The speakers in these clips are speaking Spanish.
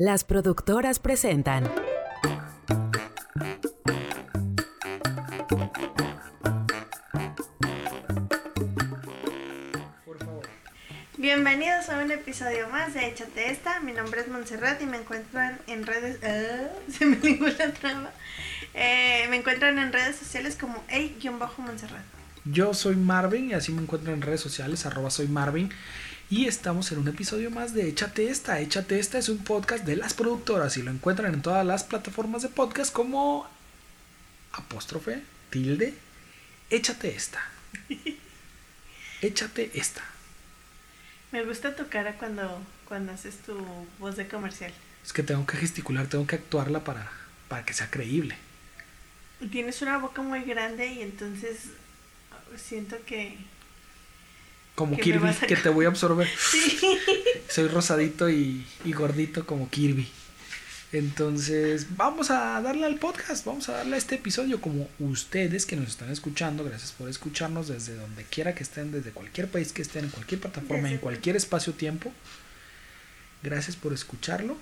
Las productoras presentan. Bienvenidos a un episodio más de Échate Esta. Mi nombre es Montserrat y me encuentran en redes. ah, se me la traba. Eh, me encuentran en redes sociales como Ey-Montserrat. Yo soy Marvin y así me encuentro en redes sociales, arroba soy Marvin. Y estamos en un episodio más de Échate Esta. Échate Esta es un podcast de las productoras y lo encuentran en todas las plataformas de podcast como apóstrofe, tilde, Échate Esta. Échate Esta. Me gusta tu cara cuando, cuando haces tu voz de comercial. Es que tengo que gesticular, tengo que actuarla para, para que sea creíble. Tienes una boca muy grande y entonces siento que. Como Kirby, a- que te voy a absorber. Sí. Soy rosadito y, y gordito como Kirby. Entonces, vamos a darle al podcast, vamos a darle a este episodio como ustedes que nos están escuchando, gracias por escucharnos desde donde quiera que estén, desde cualquier país que estén, en cualquier plataforma, en cualquier espacio-tiempo. Gracias por escucharlo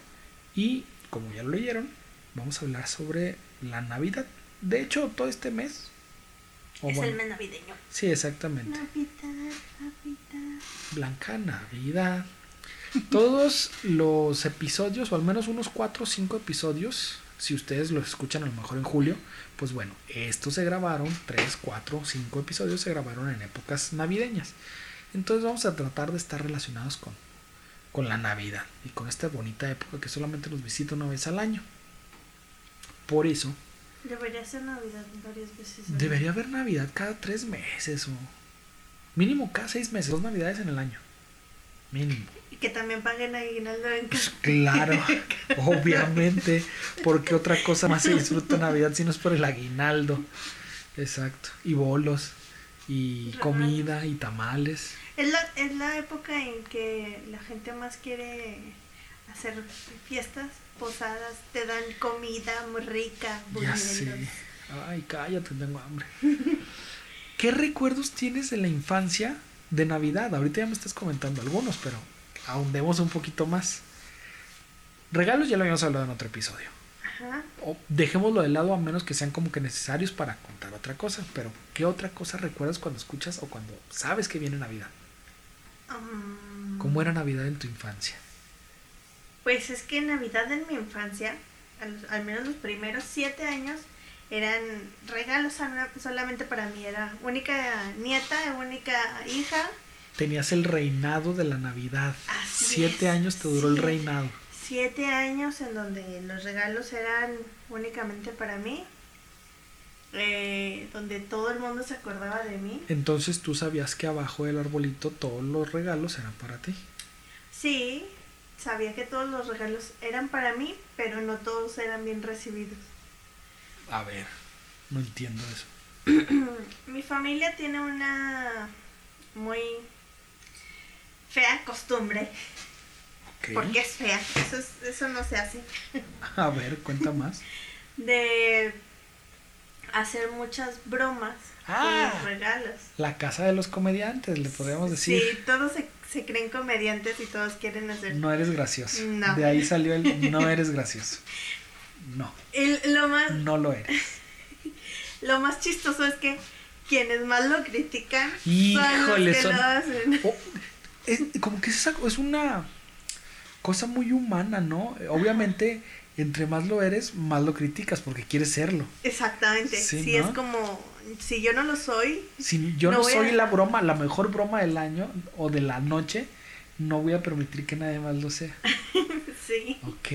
y como ya lo leyeron, vamos a hablar sobre la Navidad. De hecho, todo este mes. O es bueno, el mes navideño. sí, exactamente. Navidad, Navidad. Blanca Navidad. Todos los episodios, o al menos unos 4 o 5 episodios, si ustedes los escuchan a lo mejor en julio, pues bueno, estos se grabaron, 3, 4, 5 episodios se grabaron en épocas navideñas. Entonces vamos a tratar de estar relacionados con, con la Navidad y con esta bonita época que solamente nos visita una vez al año. Por eso, Debería ser Navidad varias veces. debería haber Navidad cada 3 meses o mínimo cada 6 meses, dos Navidades en el año. Mínimo. Y que también paguen aguinaldo en Pues casa. claro, obviamente, porque otra cosa más se disfruta Navidad si no es por el aguinaldo. Exacto. Y bolos, y comida, y tamales. Es la, es la época en que la gente más quiere hacer fiestas, posadas, te dan comida muy rica, Ya sé. Ay, cállate, tengo hambre. ¿Qué recuerdos tienes de la infancia de Navidad? Ahorita ya me estás comentando algunos, pero ahondemos un poquito más. Regalos ya lo habíamos hablado en otro episodio. Ajá. o dejémoslo de lado a menos que sean como que necesarios para contar otra cosa. Pero, ¿qué otra cosa recuerdas cuando escuchas o cuando sabes que viene Navidad? Um, ¿Cómo era Navidad en tu infancia? Pues es que Navidad en mi infancia, al, al menos los primeros siete años, eran regalos sola- solamente para mí. Era única nieta, única hija. Tenías el reinado de la Navidad. Así Siete es, años te duró el reinado. Siete años en donde los regalos eran únicamente para mí. eh, donde todo el mundo se acordaba de mí. Entonces tú sabías que abajo del arbolito todos los regalos eran para ti. Sí, sabía que todos los regalos eran para mí, pero no todos eran bien recibidos. A ver, no entiendo eso. Mi familia tiene una muy fea costumbre, Ok. porque es fea, eso, es- eso no se hace, A ver, cuenta más. de hacer muchas bromas Ah. con los regalos. La casa de los comediantes, le podríamos decir. Sí, todos se, se creen comediantes y todos quieren hacer. No eres gracioso. No. De ahí salió el no eres gracioso. No, Y lo más, no lo eres. lo más chistoso es que quienes más lo critican son Híjole, los que son- lo hacen. O- es, como que es, es una cosa muy humana, ¿no? Obviamente, entre más lo eres, más lo criticas porque quieres serlo. Exactamente. Sí, Sí, ¿no? es como, si yo no lo soy, Si yo no, soy a- la broma, la mejor broma del año o de la noche, no voy a permitir que nadie más lo sea. sí. Ok.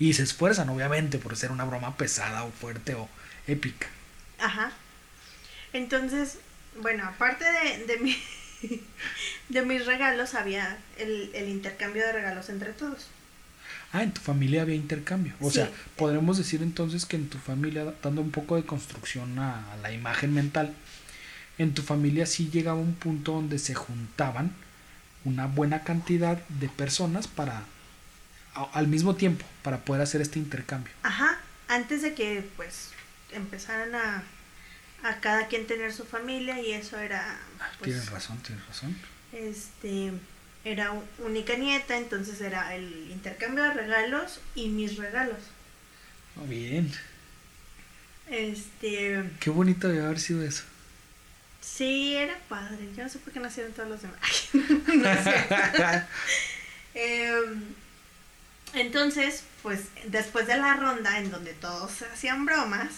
Y se esfuerzan, obviamente, por ser una broma pesada o fuerte o épica. Ajá. Entonces, bueno, aparte de, de, mi, de mis regalos, había el, el intercambio de regalos entre todos. Ah, en tu familia había intercambio. O Sí. sea, podremos decir entonces que en tu familia, dando un poco de construcción a, a la imagen mental, en tu familia sí llegaba un punto donde se juntaban una buena cantidad de personas para a- al mismo tiempo para poder hacer este intercambio. Ajá. Antes de que, pues, empezaran a, a cada quien tener su familia y eso era, pues, tienes razón, tienes razón. este, era única nieta, entonces era el intercambio de regalos y mis regalos. Oh, bien. Este. Qué bonito debe haber sido eso. Sí, era padre. Yo no sé por qué nacieron todos los demás. Em, entonces, pues después de la ronda en donde todos hacían bromas,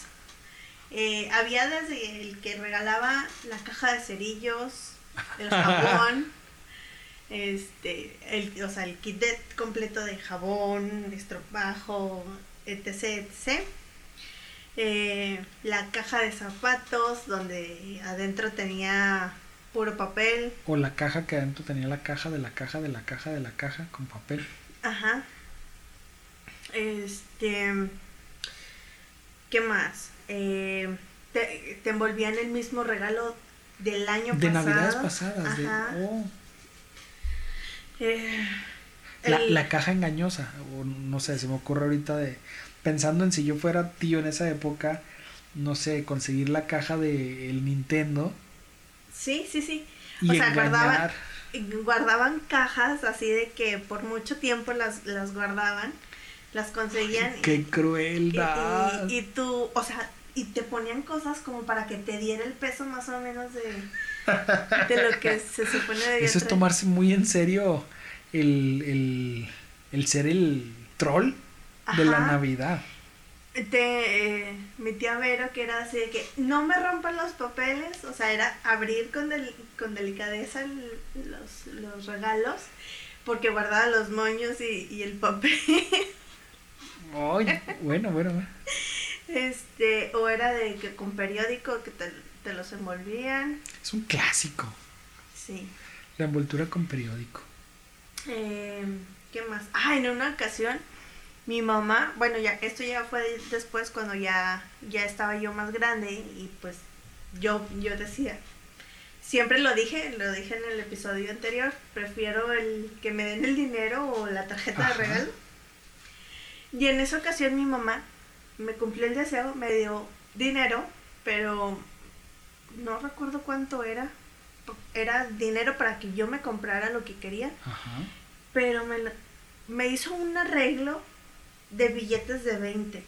eh, había desde el que regalaba la caja de cerillos, el jabón, este, el, o sea, el kit de- completo de jabón, estropajo, etc, etc. Eh, la caja de zapatos donde adentro tenía puro papel, O la caja que adentro tenía la caja de la caja de la caja de la caja con papel. Ajá. Este. ¿Qué más? Eh, te, te envolvían el mismo regalo del año De pasado. navidades pasadas. de- Ajá. oh. Eh, la, el- la caja engañosa. O no sé, se me ocurre ahorita de. Pensando en si yo fuera tío en esa época. No sé, conseguir la caja de el Nintendo. Sí, sí, sí. Y O sea, guardaban, guardaban cajas así de que por mucho tiempo las, las guardaban, las conseguían. y- ¡Qué y, crueldad! y, y tú, o sea, y te ponían cosas como para que te diera el peso más o menos de, de lo que se supone debía Eso es tomarse muy en serio el, el, el ser el troll de la. Navidad. Te, eh, mi tía Vero, que era así de que no me rompan los papeles, o sea, era abrir con, del- con delicadeza el- los, los regalos, porque guardaba los moños y, y el papel. Ay, bueno, bueno, bueno. este O era de que con periódico que te, te los envolvían. Es un clásico. Sí. La envoltura con periódico. Eh, ¿Qué más? Ah, en una ocasión, mi mamá, bueno, ya esto ya fue después cuando ya, ya estaba yo más grande y pues yo, yo decía, siempre lo dije, lo dije en el episodio anterior, prefiero el que me den el dinero o la tarjeta Ajá. de regalo. Y en esa ocasión mi mamá me cumplió el deseo, me dio dinero, pero no recuerdo cuánto era. Era dinero para que yo me comprara lo que quería Ajá. pero me, me hizo un arreglo de billetes de 20.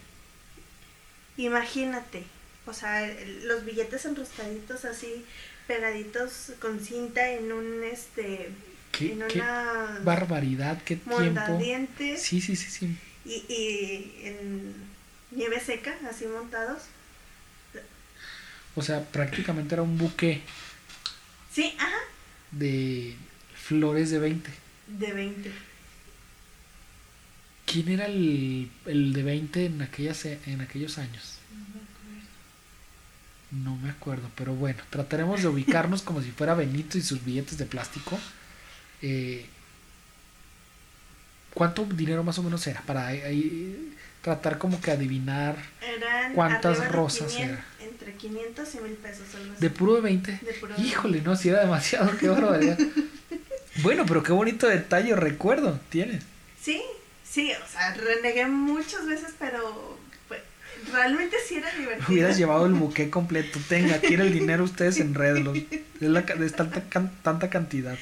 Imagínate, o sea, los billetes enroscaditos así, pegaditos con cinta en un, este, Qué, en qué una barbaridad, qué tiempo. Sí, sí, sí, sí. y, y en nieve seca, así montados. O sea, prácticamente era un buque Sí, ajá, de flores de 20. de 20. ¿Quién era el, el de 20 en, aquellas, en aquellos años? No me acuerdo, pero bueno, trataremos de ubicarnos como si fuera Benito y sus billetes de plástico. Eh, ¿Cuánto dinero más o menos era? Para ahí- tratar como que adivinar Eran ¿Cuántas rosas 500 era? Entre 500 y 1000 pesos, algo así. de puro de 20. De puro- Híjole, no, si era demasiado, qué barbaridad. bueno, pero qué bonito detalle, recuerdo, tienes. Sí, sí, o sea, renegué muchas veces, pero pues, realmente sí era divertido. Hubieras llevado el buque completo. Tenga, tiene el dinero, ustedes enrédenlo. Es, la, es tanta, can- tanta cantidad.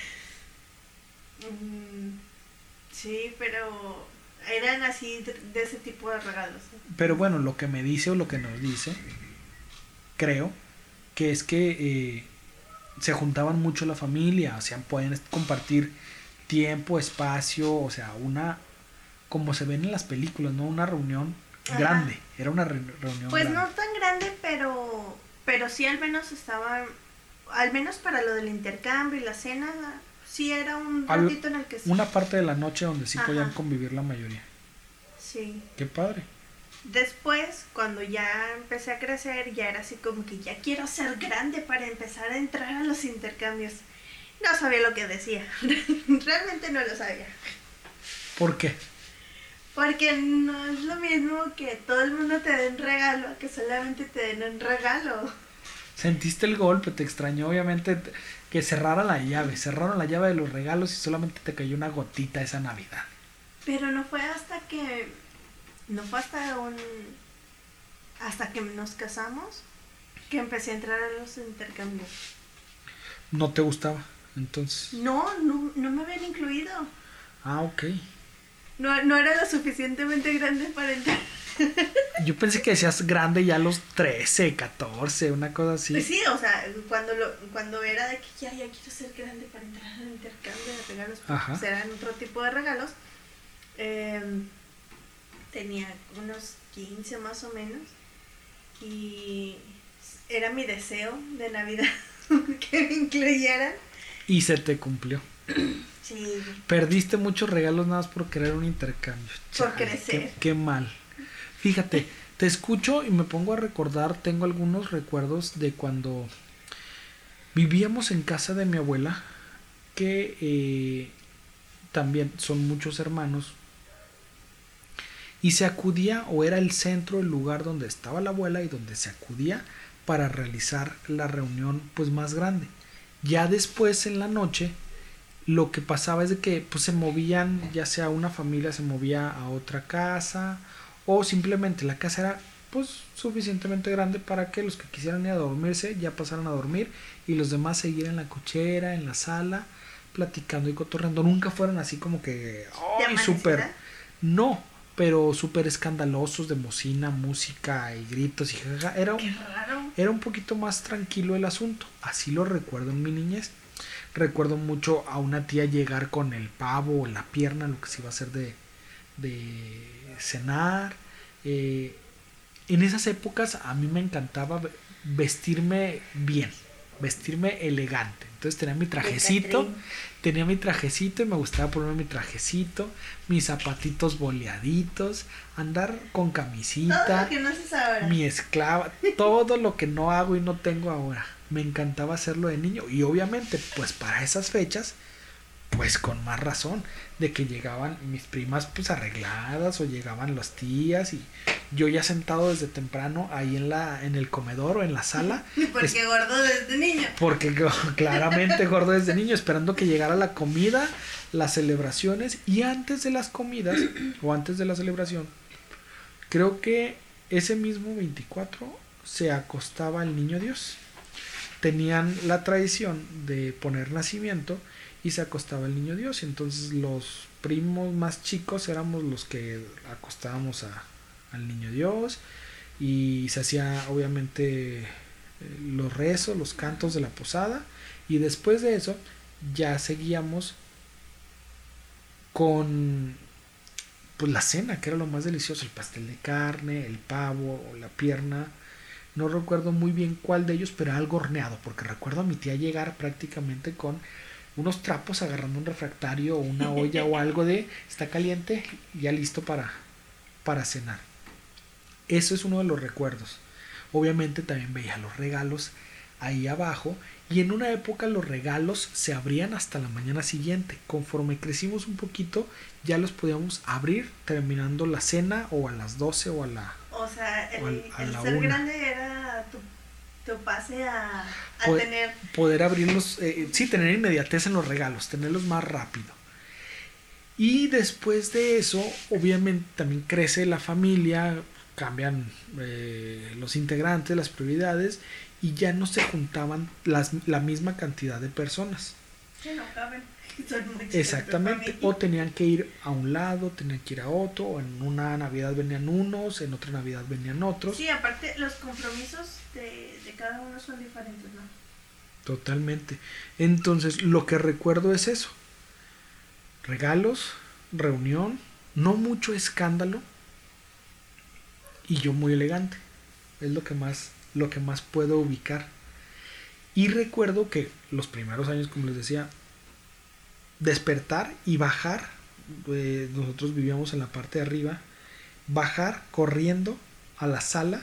Mm, sí, pero eran así de, ese tipo de regalos. Pero bueno, lo que me dice o lo que nos dice, creo, que es que eh, se juntaban mucho la familia, o sea, pueden compartir tiempo, espacio, o sea, una, como se ven en las películas, ¿no? Una reunión Ajá. grande, era una re- reunión Pues no tan grande, pero, pero sí al menos estaba, al menos para lo del intercambio y la cena, sí era un Al- ratito en el que. Una parte de la noche donde sí Ajá. podían convivir la mayoría. Sí. Qué padre. Después, cuando ya empecé a crecer, ya era así como que ya quiero ser grande para empezar a entrar a los intercambios. No sabía lo que decía. Realmente no lo sabía. ¿Por qué? Porque no es lo mismo que todo el mundo te den regalo, que solamente te den un regalo. Sentiste el golpe, te extrañó obviamente que cerrara la llave. Cerraron la llave de los regalos y solamente te cayó una gotita esa Navidad. Pero no fue hasta que. No fue hasta un. Hasta que nos casamos que empecé a entrar a los intercambios. No te gustaba. entonces. No, no, no me habían incluido. Ah, ok. No, no era lo suficientemente grande para entrar. Yo pensé que decías grande ya a los 13, 14, una cosa así. Pues sí, o sea, cuando lo, cuando era de que ya, ya quiero ser grande para entrar al intercambio de regalos, Ajá. pues eran otro tipo de regalos. eh, tenía unos 15 más o menos. Y era mi deseo de Navidad que me incluyeran. Y se te cumplió. Sí, Perdiste muchos regalos nada más por querer un intercambio. Por crecer. Qué, qué mal. Fíjate, te escucho y me pongo a recordar, tengo algunos recuerdos de cuando vivíamos en casa de mi abuela, que eh, también son muchos hermanos, y se acudía o era el centro, el lugar donde estaba la abuela y donde se acudía para realizar la reunión pues más grande. Ya después en la noche lo que pasaba es de que pues se movían, ya sea una familia se movía a otra casa o simplemente la casa era pues suficientemente grande para que los que quisieran ir a dormirse ya pasaran a dormir y los demás seguir en la cochera, en la sala, platicando y cotorreando. Nunca fueron así como que ¿De ¡ay, súper! No, pero súper escandalosos de bocina, música y gritos y jajaja. Era, qué raro. era un poquito más tranquilo el asunto. Así lo recuerdo en mi niñez. Recuerdo mucho a una tía llegar con el pavo o la pierna, lo que se iba a hacer de, de cenar. Eh, en esas épocas a mí me encantaba ve- vestirme bien, vestirme elegante. Entonces tenía mi trajecito. Tenía mi trajecito y me gustaba ponerme mi trajecito, mis zapatitos boleaditos, andar con Todo camisita lo que no haces ahora. mi esclava, todo lo que no hago y no tengo ahora. Me encantaba hacerlo de niño y obviamente pues para esas fechas pues con más razón de que llegaban mis primas pues arregladas o llegaban las tías y yo ya sentado desde temprano ahí en la en el comedor o en la sala Porque gordo desde niño. porque claramente gordo desde niño, esperando que llegara la comida, las celebraciones y antes de las comidas o antes de la celebración, creo que ese mismo 24 se acostaba el niño Dios. Tenían la tradición de poner nacimiento y se acostaba el niño Dios. Y entonces los primos más chicos éramos los que acostábamos a- al niño Dios y se hacía obviamente eh, los rezos, los cantos de la posada y después de eso ya seguíamos con pues la cena, que era lo más delicioso, el pastel de carne, el pavo la pierna. No recuerdo muy bien cuál de ellos, pero algo horneado, porque recuerdo a mi tía llegar prácticamente con unos trapos agarrando un refractario o una olla o algo de está caliente, ya listo para, para cenar. Eso es uno de los recuerdos. Obviamente también veía los regalos ahí abajo y en una época los regalos se abrían hasta la mañana siguiente. Conforme crecimos un poquito ya los podíamos abrir terminando la cena o a las 12 o a la... O sea, el, O a el la ser una. grande era tu, tu pase a, a tener. poder abrirlos, eh, sí, tener inmediatez en los regalos, tenerlos más rápido. Y después de eso, obviamente también crece la familia, cambian eh, los integrantes, las prioridades, y ya no se juntaban las, la misma cantidad de personas. Que no caben. Exactamente. O tenían que ir a un lado, tenían que ir a otro, o en una Navidad venían unos, en otra Navidad venían otros. Sí, aparte, los compromisos de, de cada uno son diferentes, ¿no? Totalmente. Entonces, lo que recuerdo es eso. Regalos, reunión, no mucho escándalo y yo muy elegante. Es lo que más lo que más puedo ubicar. Y recuerdo que los primeros años, como les decía, despertar y bajar, eh, nosotros vivíamos en la parte de arriba, bajar corriendo a la sala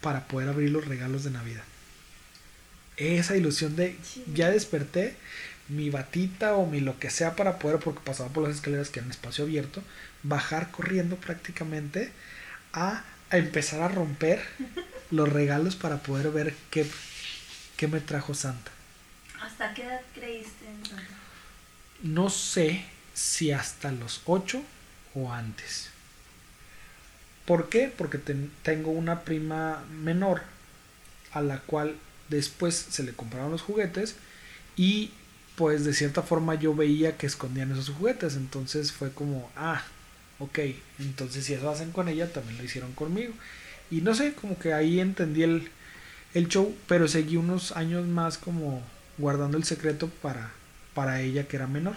para poder abrir los regalos de Navidad. Esa ilusión de ya desperté, mi batita o mi lo que sea para poder, porque pasaba por las escaleras que eran espacio abierto, bajar corriendo prácticamente a, a empezar a romper los regalos para poder ver qué, qué me trajo Santa. ¿Hasta qué edad creíste en Santa? No sé si hasta los 8 o antes. ¿Por qué? Porque ten- tengo una prima menor a la cual después se le compraron los juguetes y pues de cierta forma yo veía que escondían esos juguetes. Entonces fue como, ah, ok, entonces si eso hacen con ella, también lo hicieron conmigo. Y no sé, como que ahí entendí el, el show, pero seguí unos años más como guardando el secreto para, para ella que era menor.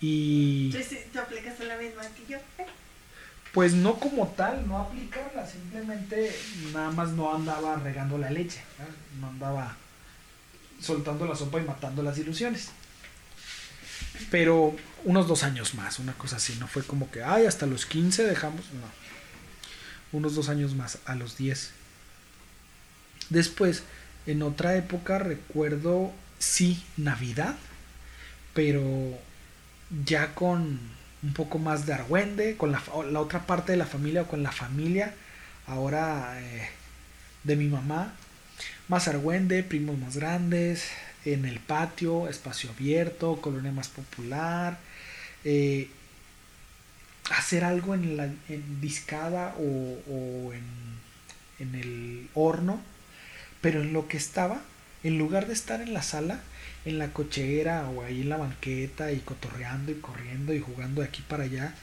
Y... ¿Tú, aplicaste la misma que yo? Pues no como tal, no aplicarla, simplemente nada más no andaba regando la leche, no andaba soltando la sopa y matando las ilusiones. Pero unos dos años más, una cosa así, no fue como que, ay, hasta los 15 dejamos, no. Unos dos años más, a los 10. Después, en otra época recuerdo, sí, Navidad, pero ya con un poco más de argüende, con la, la otra parte de la familia o con la familia, ahora eh, de mi mamá, más argüende, primos más grandes, en el patio, espacio abierto, colonia más popular, eh, hacer algo en la en discada o, o en, en el horno, pero en lo que estaba, en lugar de estar en la sala, en la cochera o ahí en la banqueta y cotorreando y corriendo y jugando de aquí para allá.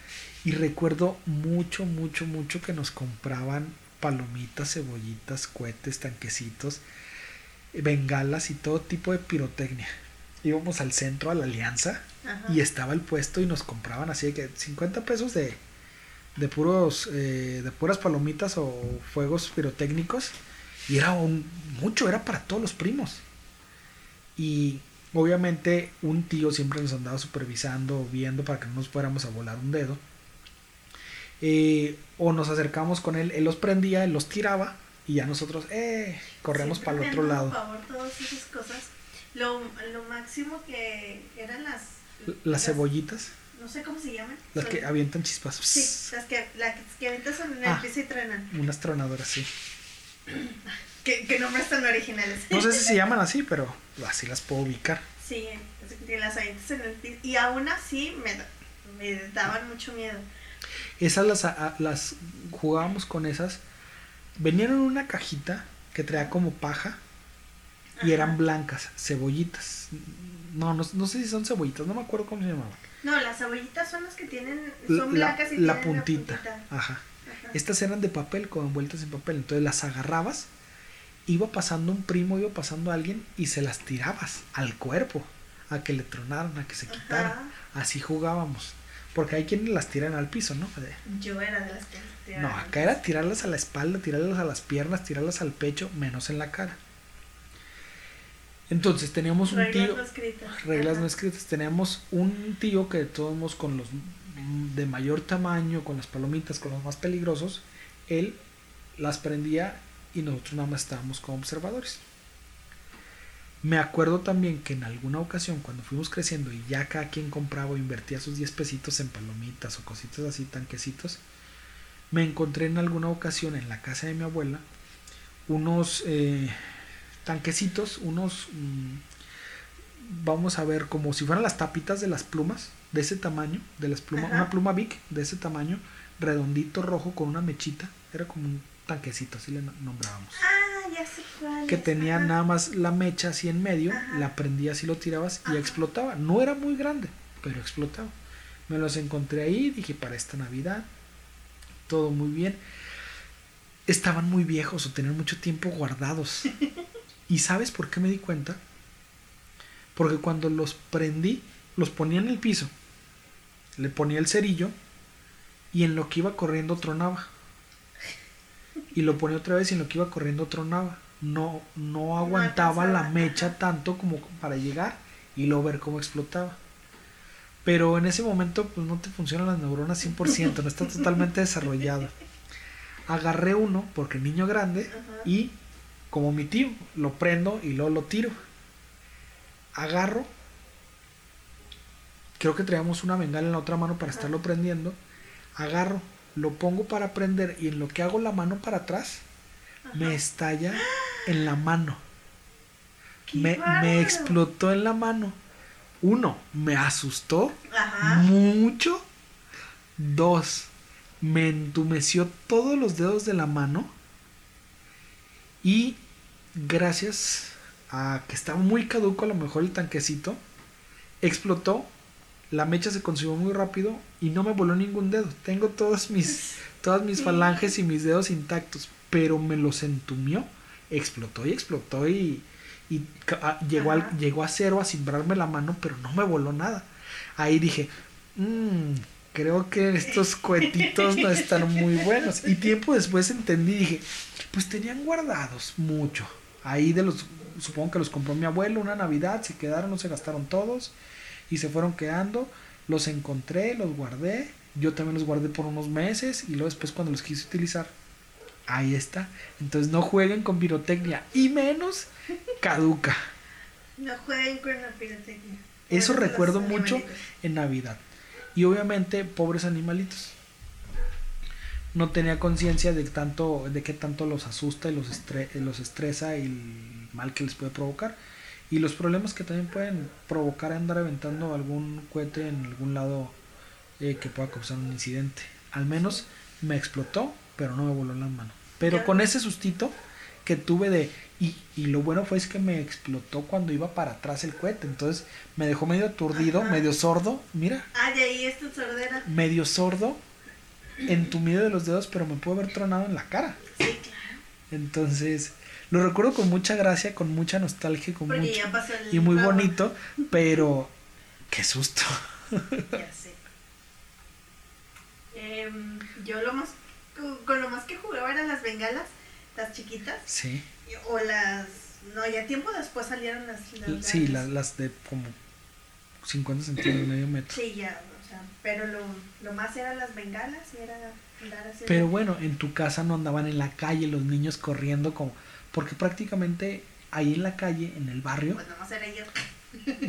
Y recuerdo mucho, mucho, mucho que nos compraban palomitas, cebollitas, cohetes, tanquecitos, bengalas y todo tipo de pirotecnia. Íbamos al centro, a la Alianza, y estaba el puesto y nos compraban así de que 50 pesos de, de puros eh, de puras palomitas o fuegos pirotécnicos y era un, mucho era para todos los primos y obviamente un tío siempre nos andaba supervisando viendo para que no nos fuéramos a volar un dedo eh, o nos acercamos con él, él los prendía, él los tiraba y ya nosotros, eh, corremos para el otro lado. Por favor, todas esas cosas. Lo, lo máximo que eran las... Las, cebollitas. No sé cómo se llaman. Las que avientan chispas. Sí, las que, las que avientan son en el ah, piso y truenan. Unas tronadoras, sí. ¿Qué, qué nombres tan originales. No sé si se llaman así, pero así las puedo ubicar. Sí, las avientas en el piso. Y aún así me, me daban mucho miedo. Esas las, las jugábamos con esas. Venían en una cajita que traía como paja y eran blancas, cebollitas. No, no, no, sé si son cebollitas, no me acuerdo cómo se llamaban. No, las cebollitas son las que tienen, son blancas y la, puntita. la puntita. Ajá. Estas eran de papel, como envueltas en papel. Entonces las agarrabas, iba pasando un primo, iba pasando alguien y se las tirabas al cuerpo, a que le tronaran, a que se quitaran. Así jugábamos. Porque hay quienes las tiran al piso, ¿no? Yo era de las que tiraban. No, acá era tirarlas a la espalda, tirarlas a las piernas, tirarlas al pecho, menos en la cara. Entonces teníamos un tío. No escritas. Reglas no escritas. Teníamos un tío que todos con los de mayor tamaño, con las palomitas, con los más peligrosos, él las prendía y nosotros nada más estábamos como observadores. Me acuerdo también que en alguna ocasión cuando fuimos creciendo y ya cada quien compraba o invertía sus 10 pesitos en palomitas o cositas así, tanquecitos, me encontré en alguna ocasión en la casa de mi abuela unos eh, tanquecitos, unos, mm, vamos a ver, como si fueran las tapitas de las plumas, de ese tamaño, de las plumas, una pluma Bic de ese tamaño, redondito rojo con una mechita, era como un tanquecito, así le nombrábamos. Ah, que tenía nada más la mecha así en medio, la prendías y lo tirabas y explotaba. No era muy grande, pero explotaba. Me los encontré ahí, dije para esta Navidad, todo muy bien. Estaban muy viejos o tenían mucho tiempo guardados. ¿Y sabes por qué me di cuenta? Porque cuando los prendí, los ponía en el piso, le ponía el cerillo y en lo que iba corriendo tronaba y lo ponía otra vez y en lo que iba corriendo tronaba. No, no aguantaba la mecha tanto como para llegar y luego ver cómo explotaba. Pero en ese momento pues no te funcionan las neuronas 100%, no está totalmente desarrollado. Agarré uno porque niño grande y como mi tío, lo prendo y luego lo tiro. Agarro. Creo que traíamos una bengala en la otra mano para estarlo prendiendo. Agarro, lo pongo para prender y en lo que hago la mano para atrás, me estalla en la mano. Me, me, explotó en la mano. Uno, me asustó mucho. Dos, me entumeció todos los dedos de la mano. Y gracias a que estaba muy caduco a lo mejor el tanquecito, explotó, la mecha se consumió muy rápido y no me voló ningún dedo. Tengo todos mis, todas mis falanges y mis dedos intactos, pero me los entumió, explotó y explotó y, y llegó, al, llegó a cero a cimbrarme la mano, pero no me voló nada. Ahí dije, mmm, creo que estos cuetitos no están muy buenos. Y tiempo después entendí, dije, pues tenían guardados mucho. Ahí de los, supongo que los compró mi abuelo una Navidad, se quedaron, no se gastaron todos y se fueron quedando. Los encontré, los guardé. Yo también los guardé por unos meses y luego después cuando los quise utilizar, ahí está. Entonces no jueguen con pirotecnia y menos caduca. No jueguen con la pirotecnia. Eso recuerdo mucho en Navidad. Y obviamente, pobres animalitos. No tenía conciencia de tanto, de qué tanto los asusta y los, los estresa y el mal que les puede provocar. Y los problemas que también pueden provocar andar aventando algún cohete en algún lado eh, que pueda causar un incidente. Al menos me explotó, pero no me voló la mano. Pero con ese sustito que tuve de y, y, lo bueno fue es que me explotó cuando iba para atrás el cohete. Entonces me dejó medio aturdido, medio sordo. Mira. Ah, de ahí es tu sordera. Medio sordo, entumido de los dedos, pero me pudo haber tronado en la cara. Sí, claro. Entonces, lo recuerdo con mucha gracia, con mucha nostalgia, con Porque mucho, ya pasó el y muy bonito, pero qué susto. Ya sé. Em, yo lo más. Con, lo más que jugaba eran las bengalas, las chiquitas. Sí. O las. No, ya tiempo después salieron las. las Sí, las, las de como 50 centímetros, medio metro. Sí, ya, o sea, pero lo, lo más eran las bengalas y era andar haciendo... Pero bueno, en tu casa no andaban en la calle los niños corriendo como... Porque prácticamente ahí en la calle, en el barrio, Pues nomás era yo.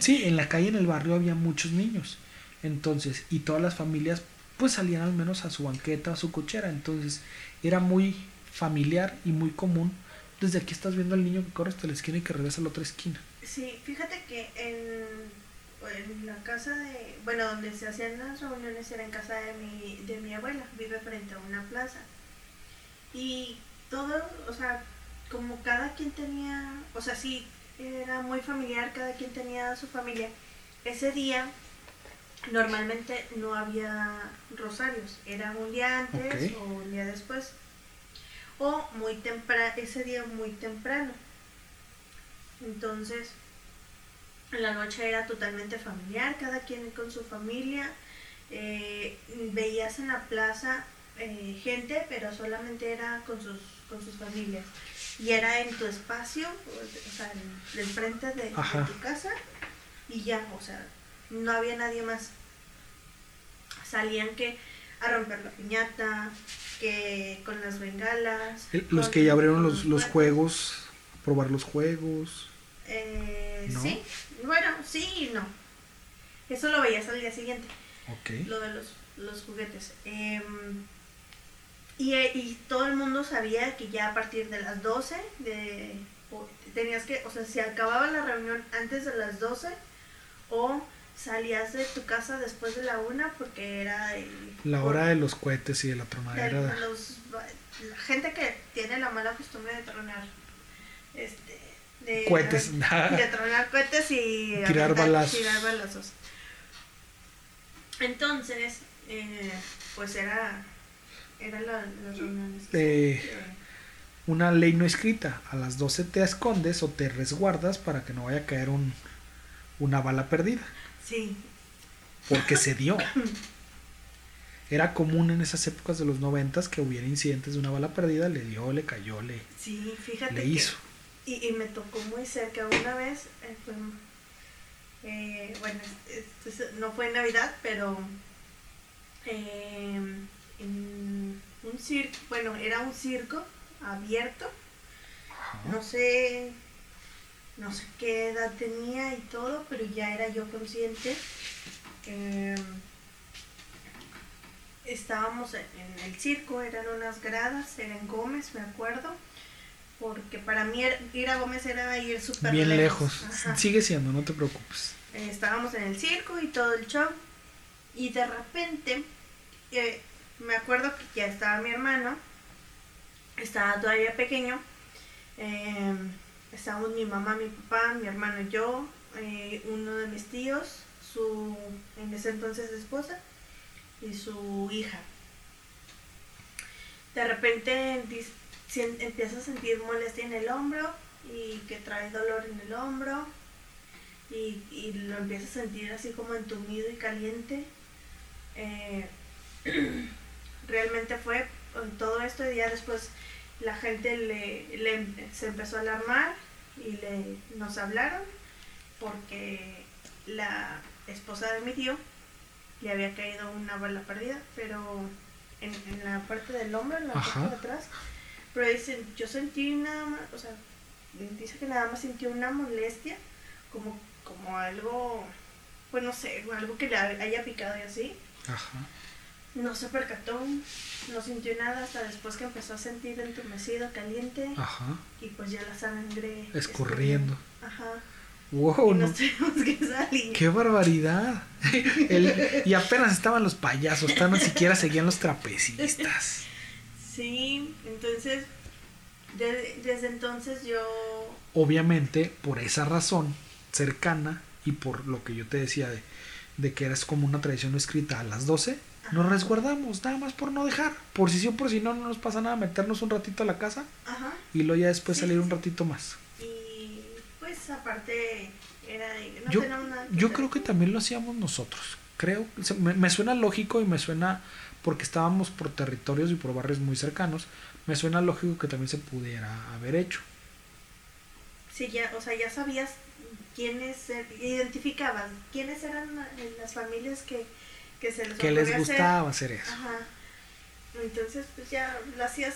sí, en la calle, en el barrio había muchos niños. Entonces, y todas las familias pues salían al menos a su banqueta, a su cochera. Entonces, era muy familiar y muy común. Desde aquí estás viendo al niño que corre hasta la esquina y que regresa a la otra esquina. Sí, fíjate que en, en la casa de... Bueno, donde se hacían las reuniones era en casa de mi, de mi abuela. Vive frente a una plaza. Y todo, o sea, como cada quien tenía... O sea, sí, era muy familiar, cada quien tenía su familia. Ese día normalmente no había rosarios, era un día antes o un día después. O muy temprano, ese día muy temprano. Entonces, en la noche era totalmente familiar, cada quien con su familia. Eh, veías en la plaza eh, gente, pero solamente era con sus, con sus familias. Y era en tu espacio, o sea, del frente de, tu casa, y ya, o sea, no había nadie más. Salían que a romper la piñata, que con las bengalas. El- Los que ya abrieron los, los juegos, probar los juegos. Eh, ¿No? Sí, bueno, sí y no. Eso lo veías al día siguiente, Ok. lo de los, los juguetes. Em, y, eh, y todo el mundo sabía que ya a partir de las 12, de, tenías que, o sea, si acababa la reunión antes de las 12 o salías de tu casa después de la una porque era el- La hora de los cohetes y de la de tronadera. los, la gente que tiene la mala costumbre de tronar este de, Cohetes. de tronar cohetes y Tirar balazos. tirar balazos. Entonces, eh, pues era, era la, las reuniones. que Eh, Una ley no escrita. A las 12 te escondes o te resguardas para que no vaya a caer un, una bala perdida. sí, Porque se dio. Era común en esas épocas de los noventas que hubiera incidentes de una bala perdida, le dio, le cayó, le, sí, fíjate le que- hizo. Y, y me tocó muy cerca una vez, eh, fue, eh, bueno, es- es- no fue en Navidad, pero eh, en un circo, bueno, era un circo abierto, no sé, no sé qué edad tenía y todo, pero ya era yo consciente. Eh, estábamos en el circo, eran unas gradas, era en Gómez, me acuerdo, porque para mí ir a Gómez era ir súper Bien lejos. Sigue siendo, no te preocupes. Eh, estábamos en el circo y todo el show, y de repente, eh, me acuerdo que ya estaba mi hermano, estaba todavía pequeño, eh, estábamos mi mamá, mi papá, mi hermano, yo, eh, uno de mis tíos, su en ese entonces esposa y su hija. De repente empieza a sentir molestia en el hombro y que trae dolor en el hombro y, y lo empieza a sentir así como entumido y caliente. Eh, realmente fue con todo esto y ya después la gente le, le- se empezó a alarmar y le, nos hablaron porque la esposa de mi tío le había caído una bala perdida, pero en, en la parte del hombro, en la Ajá. parte de atrás. Pero dicen, yo sentí nada más, o sea, dice que nada más sintió una molestia, como, como algo, pues no sé, algo que le haya picado y así. Ajá. No se percató, no sintió nada hasta después que empezó a sentir entumecido, caliente Ajá. y pues ya la sangre Escurriendo. Ajá. Wow, y no. nos tuvimos que salir. ¡Qué barbaridad! El- y apenas estaban los payasos, tan ni siquiera seguían los trapecistas. Sí, entonces de- desde entonces yo Obviamente, por esa razón cercana y por lo que yo te decía de, de que eras como una tradición no escrita a las 12, nos resguardamos, nada más por no dejar. Por si sí o por si no, no nos pasa nada, meternos un ratito a la casa Ajá. y luego ya después Sí, salir un ratito más. Y pues aparte era de- no Yo, nada yo hacer. creo que también lo hacíamos nosotros. Creo, me, me suena lógico y me suena, porque estábamos por territorios y por barrios muy cercanos, me suena lógico que también se pudiera haber hecho. Sí, ya, o sea, ya sabías quiénes, identificabas quiénes eran la- las familias que, que se les Que les ocurría hacer. gustaba hacer eso. Ajá. Entonces, pues ya lo hacías,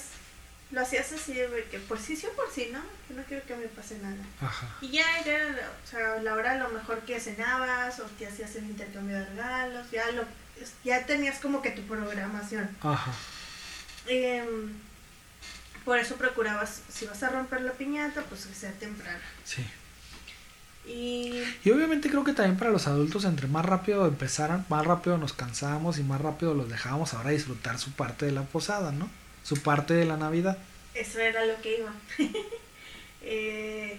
lo hacías así de que por sí sí o por sí, ¿no? Que no quiero que me pase nada. Ajá. Y ya era, o sea, la hora a lo mejor que cenabas o que hacías el intercambio de regalos, ya lo, ya tenías como que tu programación. Ajá. Em, por eso procurabas, si vas a romper la piñata, pues que sea temprano. Sí. Y Y obviamente creo que también para los adultos, entre más rápido empezaran, más rápido nos cansábamos y más rápido los dejábamos ahora disfrutar su parte de la posada, ¿no? Su parte de la Navidad. eso era lo que iba. Eh,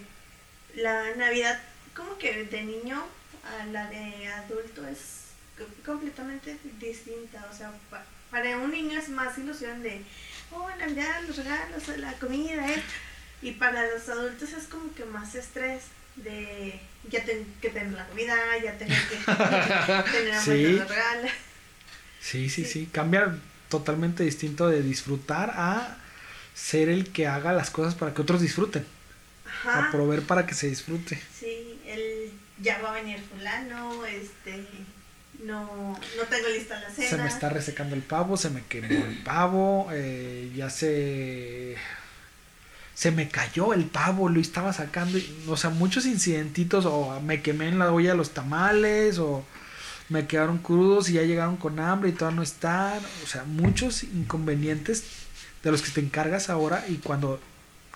la Navidad, como que de niño a la de adulto es co- completamente distinta. O sea, pa- para un niño es más ilusión de, oh, Navidad, los regalos, la comida. Y para los adultos es como que más estrés de ya tengo que tener la comida, ya tengo que tener Sí. regalos. Sí, sí, Sí. sí. Cambia totalmente distinto de disfrutar a ser el que haga las cosas para que otros disfruten. Ajá. A proveer para que se disfrute. Sí, el ya va a venir fulano, este, no, no tengo lista la cena. Se me está resecando el pavo, se me quemó el pavo, eh, ya se... Se me cayó el pavo, lo estaba sacando, y- o sea, muchos incidentitos, o me quemé en la olla de los tamales, o me quedaron crudos y ya llegaron con hambre y todavía no están, o sea, muchos inconvenientes de los que te encargas ahora y cuando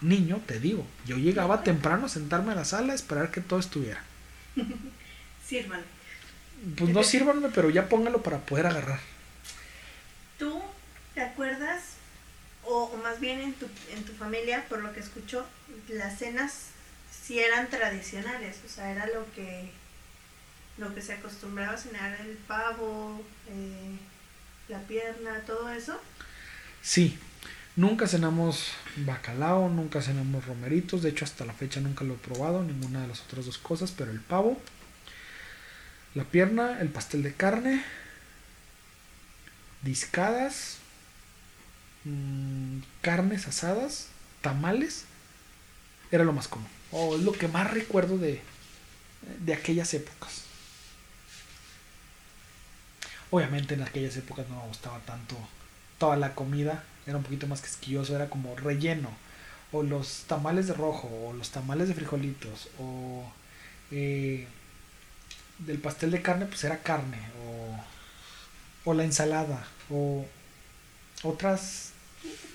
niño, te digo, yo llegaba temprano a sentarme a la sala a esperar que todo estuviera. Sírvale. Pues no sírvanme, pero ya póngalo para poder agarrar. ¿Tú te acuerdas, o, más bien en tu, en tu familia, por lo que escucho, las cenas sí eran tradicionales? O sea, era lo que, lo que se acostumbraba a cenar, el pavo, eh, la pierna, todo eso. Sí, nunca cenamos bacalao, nunca cenamos romeritos, de hecho hasta la fecha nunca lo he probado, ninguna de las otras dos cosas, pero el pavo, la pierna, el pastel de carne, discadas, mm, carnes asadas, tamales, era lo más común, o lo que más recuerdo de, de aquellas épocas. Obviamente en aquellas épocas no me gustaba tanto toda la comida, era un poquito más quisquilloso, era como relleno, o los tamales de rojo, o los tamales de frijolitos, o eh, del pastel de carne, pues era carne, o, o la ensalada, o otras,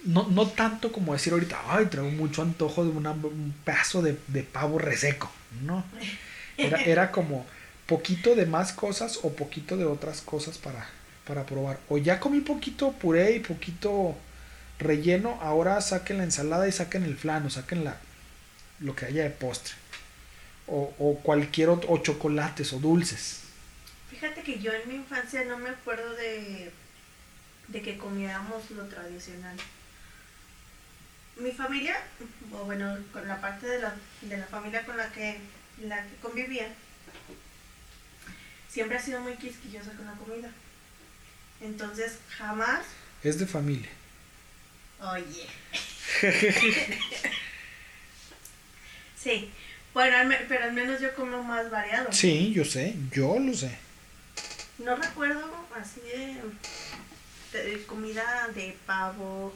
no, no tanto como decir ahorita, ay, traigo mucho antojo de una- un pedazo de, de pavo reseco, no, era, era como poquito de más cosas o poquito de otras cosas para, para probar. O ya comí poquito puré y poquito relleno, ahora saquen la ensalada y saquen el flan o saquen la, lo que haya de postre. O, o cualquier otro, o chocolates o dulces. Fíjate que yo en mi infancia no me acuerdo de, de que comiéramos lo tradicional. Mi familia, o bueno, con la parte de la, de la familia con la que, la que convivía, siempre ha sido muy quisquillosa con la comida. Entonces, jamás, Es de familia. oye. sí, bueno, pero al menos yo como más variado. Sí, yo sé, yo lo sé. No recuerdo así de comida de pavo,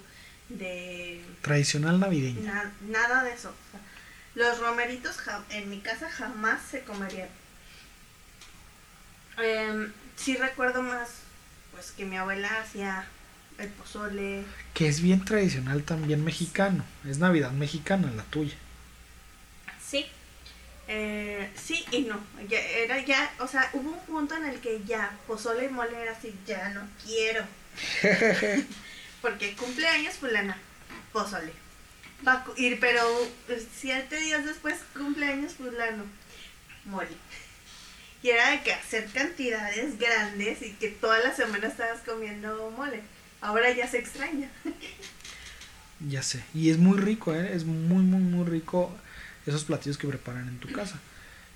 de Tradicional navideña. na- nada de eso. O sea, los romeritos en mi casa jamás se comerían. Em, sí recuerdo más, pues que mi abuela hacía el pozole. Que es bien tradicional también mexicano. Es Navidad mexicana la tuya. Sí. Eh, sí y no. Ya, era ya, o sea, hubo un punto en el que ya pozole y mole era así, ya no quiero. Porque cumpleaños fulana, pozole. Va a ir, pero eh, siete días después cumpleaños fulano, mole. Y era de que hacer cantidades grandes y que toda la semana estabas comiendo mole. Ahora ya se extraña. Ya sé. Y es muy rico, ¿eh? Es muy, muy, muy rico esos platillos que preparan en tu casa.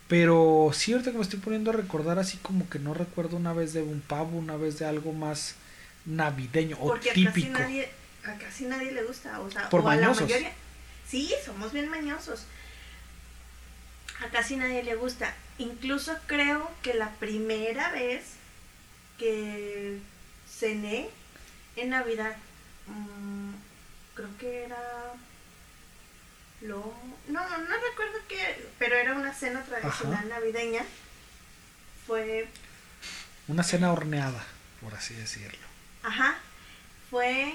Pero sí, ahorita que me estoy poniendo a recordar así como que no recuerdo una vez de un pavo, una vez de algo más navideño o Porque a casi típico. nadie, a casi nadie le gusta, o sea, Por o a la mañosos. mayoría. Sí, somos bien mañosos. A casi nadie le gusta. Incluso creo que la primera vez que cené en Navidad, mm, creo que era lo no, no recuerdo qué, pero era una cena tradicional Ajá. navideña. Fue Una cena horneada, por así decirlo. Ajá, fue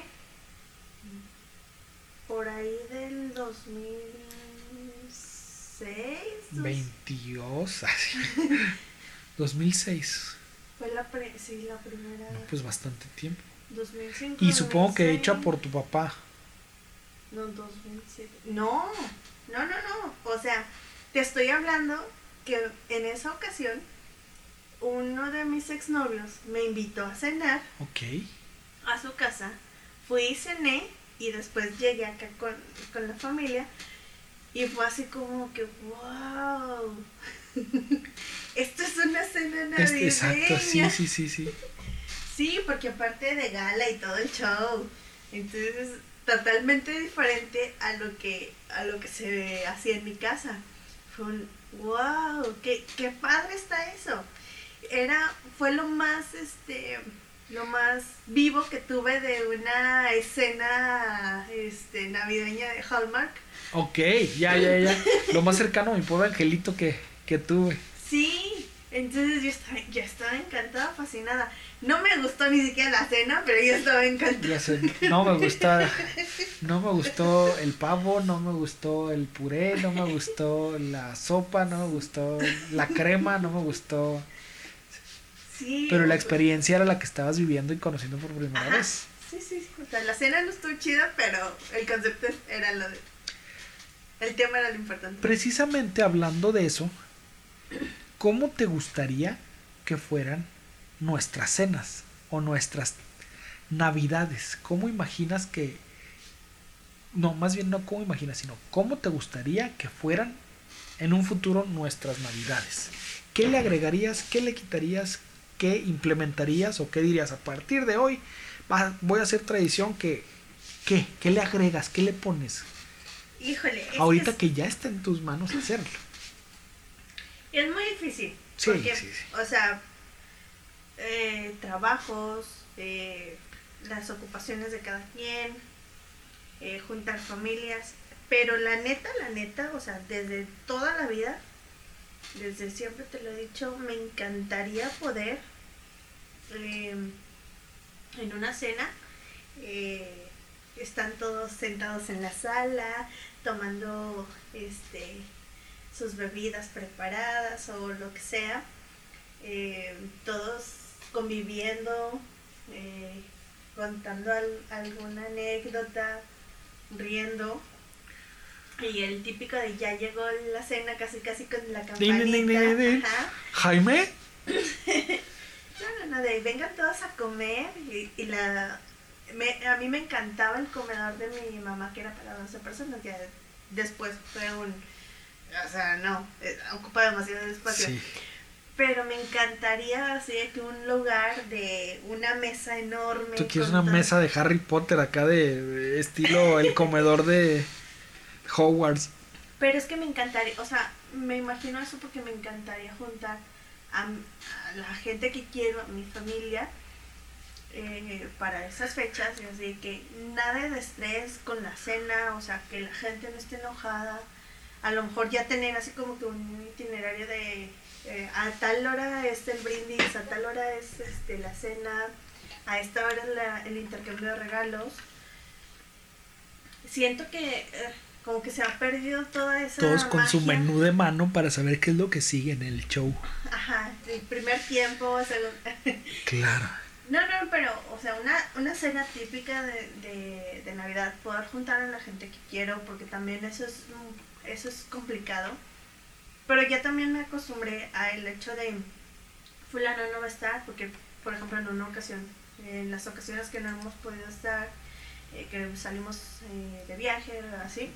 por ahí del 2006. dos- 22, así. 2006. Fue la, pri- sí, la primera. No, pues bastante tiempo. 2005. Y supongo que 2006. hecha por tu papá. No, 2007. No, no, no, no. O sea, te estoy hablando que en esa ocasión uno de mis exnovios me invitó a cenar Ok. a su casa, fui y cené y después llegué acá con, con la familia y fue así como que, wow, esto es una cena navideña. Este, exacto, sí, sí, sí, sí. Sí, porque aparte de gala y todo el show, entonces es totalmente diferente a lo que a lo que se hacía en mi casa. Fue un wow, qué, qué padre está eso. Era fue lo más este lo más vivo que tuve de una escena este navideña de Hallmark. Ok, ya, ya, ya. Lo más cercano a mi pobre angelito que, que tuve. Sí, entonces yo estaba, yo estaba encantada, fascinada. No me gustó ni siquiera la cena, pero yo estaba encantada. Ya sé, no me gusta, no me gustó el pavo, no me gustó el puré, no me gustó la sopa, no me gustó la crema, no me gustó. Sí. Pero la experiencia era la que estabas viviendo y conociendo por primera Ajá. vez. Sí, sí, sí. O sea, la cena no estuvo chida, pero el concepto era lo de. El tema era lo importante. Precisamente hablando de eso, ¿cómo te gustaría que fueran nuestras cenas o nuestras navidades? ¿Cómo imaginas que... No, más bien no cómo imaginas, sino cómo te gustaría que fueran en un futuro nuestras navidades. ¿Qué le agregarías? ¿Qué le quitarías? ¿Qué implementarías? ¿O qué dirías? A partir de hoy va- voy a hacer tradición que... ¿Qué? ¿Qué le agregas? ¿Qué le pones? Híjole, Ahorita que que ya está en tus manos hacerlo. es, es muy difícil. Sí, porque, sí, sí. O sea, eh, trabajos, eh, las ocupaciones de cada quien, eh, juntar familias. Pero la neta, la neta, o sea, desde toda la vida, desde siempre te lo he dicho, me encantaría poder eh, en una cena eh, están todos sentados en la sala tomando este sus bebidas preparadas o lo que sea eh, todos conviviendo eh, contando al- alguna anécdota riendo Y el típico de ya llegó la cena casi casi con la Din, din, din, din, campanita. Ajá. Jaime, No, no, no, de vengan todos a comer y, y la... me- a mí me encantaba el comedor de mi mamá que era para 12 personas, ya después fue un... O sea, no, eh, ocupa demasiado espacio. sí, Pero me encantaría así que un lugar de una mesa enorme. tú quieres una todo- mesa de Harry Potter acá de de estilo el comedor de Hogwarts. Pero es que me encantaría, o sea, me imagino eso porque me encantaría juntar a, la gente que quiero, a mi familia, eh, para esas fechas, y así que nada de estrés con la cena, o sea, que la gente no esté enojada, a lo mejor ya tener así como que un itinerario de eh, a tal hora es el brindis, a tal hora es este, la cena, a esta hora es el intercambio de regalos. Siento que eh, como que se ha perdido toda esa Todos con su menú de mano para saber qué es lo que sigue en el show. Ajá, el primer tiempo, segundo... Claro. No, no, pero, o sea, una, una cena típica de, de, de Navidad, poder juntar a la gente que quiero, porque también eso es, eso es complicado. Pero ya también me acostumbré al hecho de, fulano no va a estar, porque, por ejemplo, en una ocasión, en las ocasiones que no hemos podido estar, eh, que salimos eh, de viaje, así,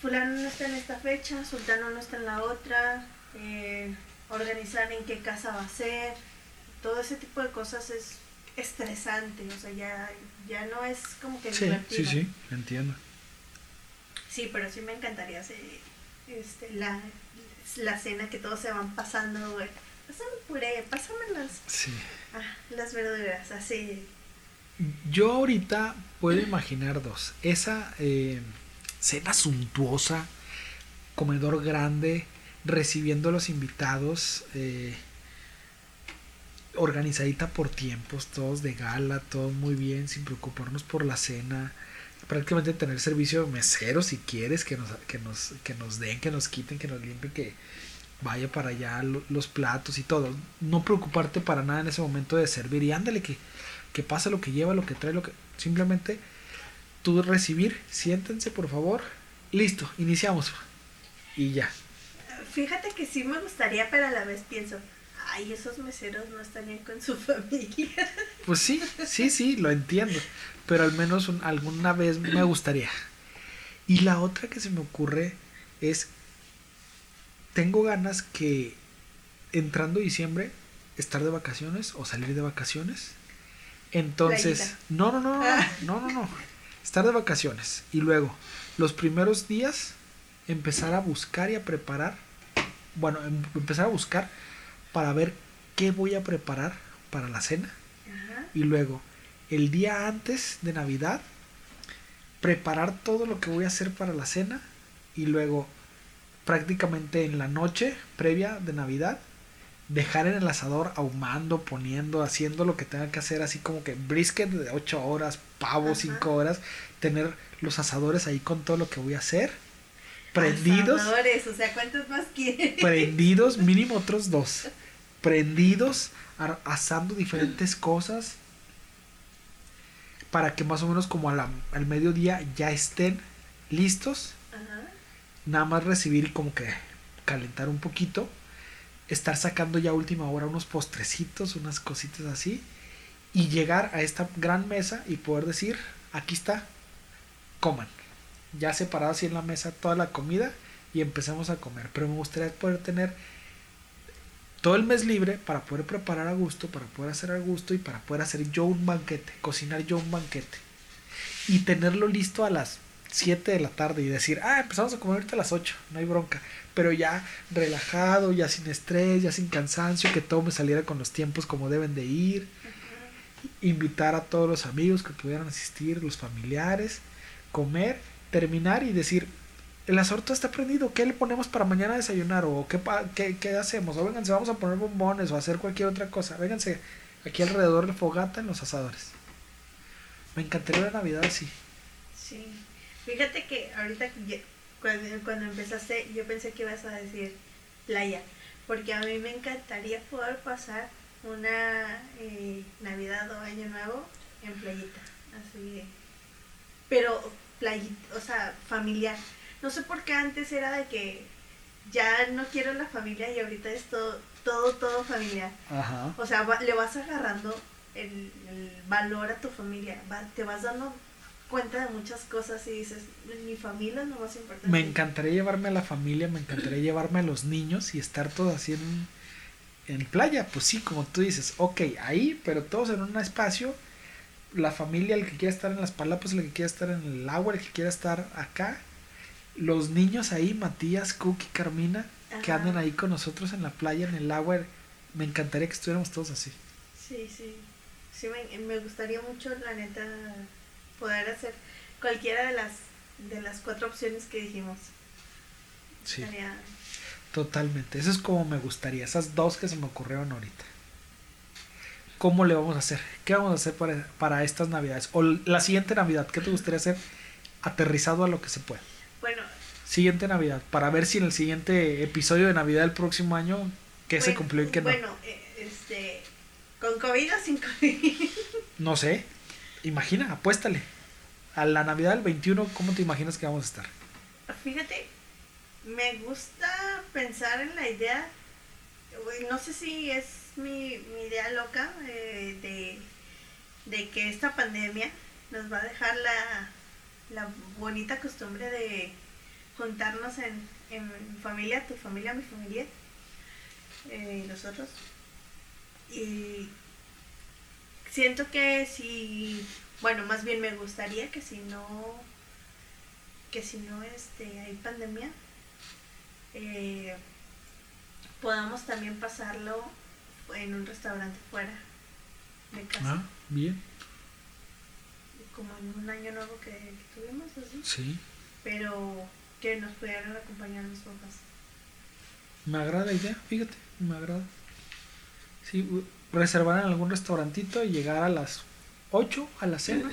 fulano no está en esta fecha, sultano no está en la otra, eh, organizar en qué casa va a ser, todo ese tipo de cosas es estresante, o sea, ya, ya no es como que Sí, sí, sí, entiendo. Sí, pero sí me encantaría hacer este, la, la cena que todos se van pasando, güey. Pásame puré, pásame las, Sí. ah, las verduras, así. Yo ahorita puedo imaginar dos. Esa eh, cena suntuosa, comedor grande, recibiendo a los invitados, eh, organizadita por tiempos, todos de gala, todos muy bien, sin preocuparnos por la cena. Prácticamente tener servicio de mesero si quieres, que nos, que nos, que nos den, que nos quiten, que nos limpien, que vaya para allá lo- los platos y todo. No preocuparte para nada en ese momento de servir y ándale que que pasa lo que lleva, lo que trae, lo que simplemente tú recibir, siéntense por favor, listo, iniciamos y ya. Fíjate que sí me gustaría, pero a la vez pienso, ay, esos meseros no estarían con su familia. Pues sí, sí, sí, lo entiendo, pero al menos un- alguna vez me gustaría. Y la otra que se me ocurre es, tengo ganas que entrando diciembre, estar de vacaciones o salir de vacaciones. Entonces, no, no, no, no, Ah. no, no, no, estar de vacaciones y luego los primeros días empezar a buscar y a preparar, bueno, em- empezar a buscar para ver qué voy a preparar para la cena Ajá. y luego el día antes de Navidad preparar todo lo que voy a hacer para la cena y luego prácticamente en la noche previa de Navidad dejar en el asador ahumando, poniendo, haciendo lo que tenga que hacer, así como que brisket de 8 horas, pavo Ajá. 5 horas, tener los asadores ahí con todo lo que voy a hacer, prendidos, Asadores, o sea, ¿cuántos más quieres? prendidos, mínimo otros dos, prendidos, asando diferentes cosas para que más o menos como a la- al mediodía ya estén listos, Ajá. nada más recibir y como que calentar un poquito, estar sacando ya a última hora unos postrecitos, unas cositas así, y llegar a esta gran mesa y poder decir, aquí está, coman. Ya separado así en la mesa toda la comida y empecemos a comer. Pero me gustaría poder tener todo el mes libre para poder preparar a gusto, para poder hacer a gusto y para poder hacer yo un banquete, cocinar yo un banquete. Y tenerlo listo a las 7 de la tarde y decir, ah, empezamos a comer ahorita a las 8, no hay bronca. Pero ya relajado, ya sin estrés, ya sin cansancio, que todo me saliera con los tiempos como deben de ir. Invitar a todos los amigos que pudieran asistir, los familiares, comer, terminar y decir, el asorto está prendido, ¿qué le ponemos para mañana a desayunar? ¿O qué, qué, qué hacemos? O vénganse, vamos a poner bombones o hacer cualquier otra cosa. Vénganse aquí alrededor de fogata en los asadores. Me encantaría una Navidad así. Sí. Fíjate que ahorita ya- cuando, cuando empezaste yo pensé que ibas a decir playa, porque a mí me encantaría poder pasar una eh, Navidad o Año Nuevo en playita, así, pero playita, o sea, familiar, No sé por qué antes era de que ya no quiero la familia y ahorita es todo, todo, todo familiar. Ajá. O sea, va- le vas agarrando el, el valor a tu familia, va- te vas dando cuenta de muchas cosas y dices, mi familia es lo más importante. Me encantaría llevarme a la familia, me encantaría llevarme a los niños y estar todos así en, en playa. Pues sí, como tú dices, ok, ahí, pero todos en un espacio. La familia, el que quiera estar en las palapas, el que quiera estar en el agua, el que quiera estar acá. Los niños ahí, Matías, Cookie, Carmina, que Ajá. anden ahí con nosotros en la playa, en el agua. Me encantaría que estuviéramos todos así. Sí, sí. Sí, me, me gustaría mucho, la neta, poder hacer cualquiera de las de las cuatro opciones que dijimos. Sí, Estaría- totalmente. Eso es como me gustaría. Esas dos que se me ocurrieron ahorita. ¿Cómo le vamos a hacer? ¿Qué vamos a hacer para, para estas navidades? O la siguiente navidad, ¿qué te gustaría hacer aterrizado a lo que se pueda? Bueno, Siguiente navidad, para ver si en el siguiente episodio de navidad del próximo año, qué se cumplió y qué no. Bueno, eh, este, con COVID o sin COVID. No sé. Imagina, apuéstale. A la navidad del 21, ¿cómo te imaginas que vamos a estar? Fíjate, me gusta pensar en la idea, no sé si es mi, idea loca eh, de, de que esta pandemia nos va a dejar la, la bonita costumbre de juntarnos en, en familia, tu familia, mi familia, eh, nosotros. Y siento que si, bueno, más bien me gustaría que si no que si no este hay pandemia eh, podamos también pasarlo en un restaurante fuera de casa Ah, bien. como en un año nuevo que, que tuvimos así Sí. pero que nos pudieran acompañar mis papás Me agrada la idea, fíjate, me agrada. Sí, reservar en algún restaurantito y llegar a las 8 a la cena,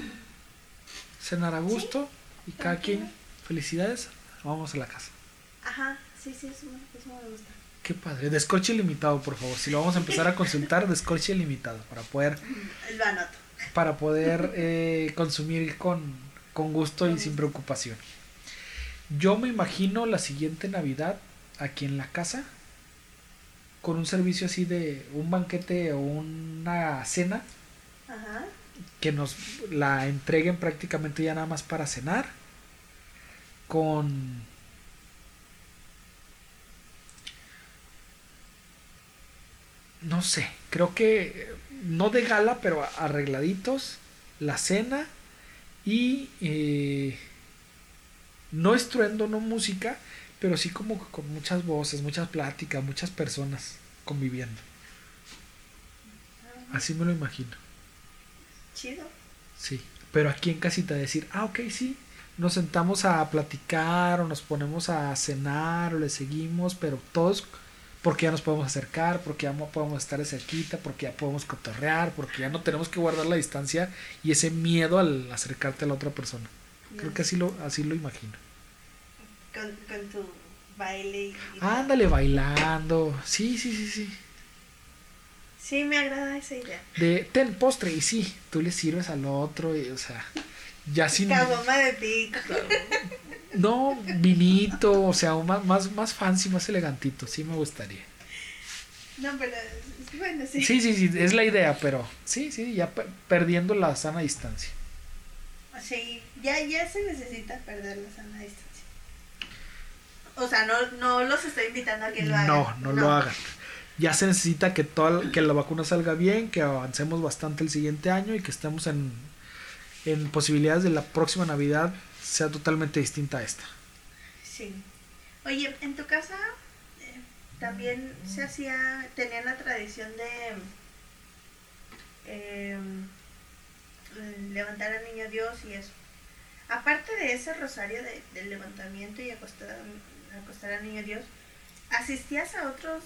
cenar a gusto y cada tranquilo. quien, felicidades, vamos a la casa. ajá sí sí eso, me- eso me gusta Qué padre, descorche ilimitado, por favor. Si lo vamos a empezar a consultar, descorche ilimitado para poder, lo anoto para poder eh, consumir con, con gusto y sin preocupación. Yo me imagino la siguiente Navidad aquí en la casa con un servicio así de un banquete o una cena ajá. que nos la entreguen prácticamente ya nada más para cenar con no sé creo que no de gala pero arregladitos la cena y eh, no estruendo no música pero sí como con muchas voces muchas pláticas muchas personas conviviendo así me lo imagino chido Sí, pero aquí en casita decir, ah, ok, sí, nos sentamos a platicar o nos ponemos a cenar o le seguimos, pero todos porque ya nos podemos acercar, porque ya no podemos estar de cerquita, porque ya podemos cotorrear, porque ya no tenemos que guardar la distancia y ese miedo al acercarte a la otra persona. Creo que así lo, así lo imagino. Con, con tu baile y, Ándale bailando, sí, sí, sí, sí. sí me agrada esa idea De ten postre y sí, tú le sirves al otro y, o sea, ya sin... caguama de pico No, vinito, o sea, más, más, más fancy, más elegantito, sí me gustaría. no pero bueno sí Sí, sí, sí, es la idea, pero sí, sí, ya pe- perdiendo la sana distancia. Sí, ya, ya se necesita perder la sana distancia. O sea, no, no los estoy invitando a que lo hagan. No, no, lo hagan. Ya se necesita que, toda, que la vacuna salga bien, que avancemos bastante el siguiente año y que estemos en, en posibilidades de la próxima Navidad sea totalmente distinta a esta. Sí. Oye, en tu casa eh, también se hacía, tenían la tradición de eh, levantar al niño Dios y eso. Aparte de ese rosario de, del levantamiento y acostar, acostar al niño Dios, ¿asistías a otros,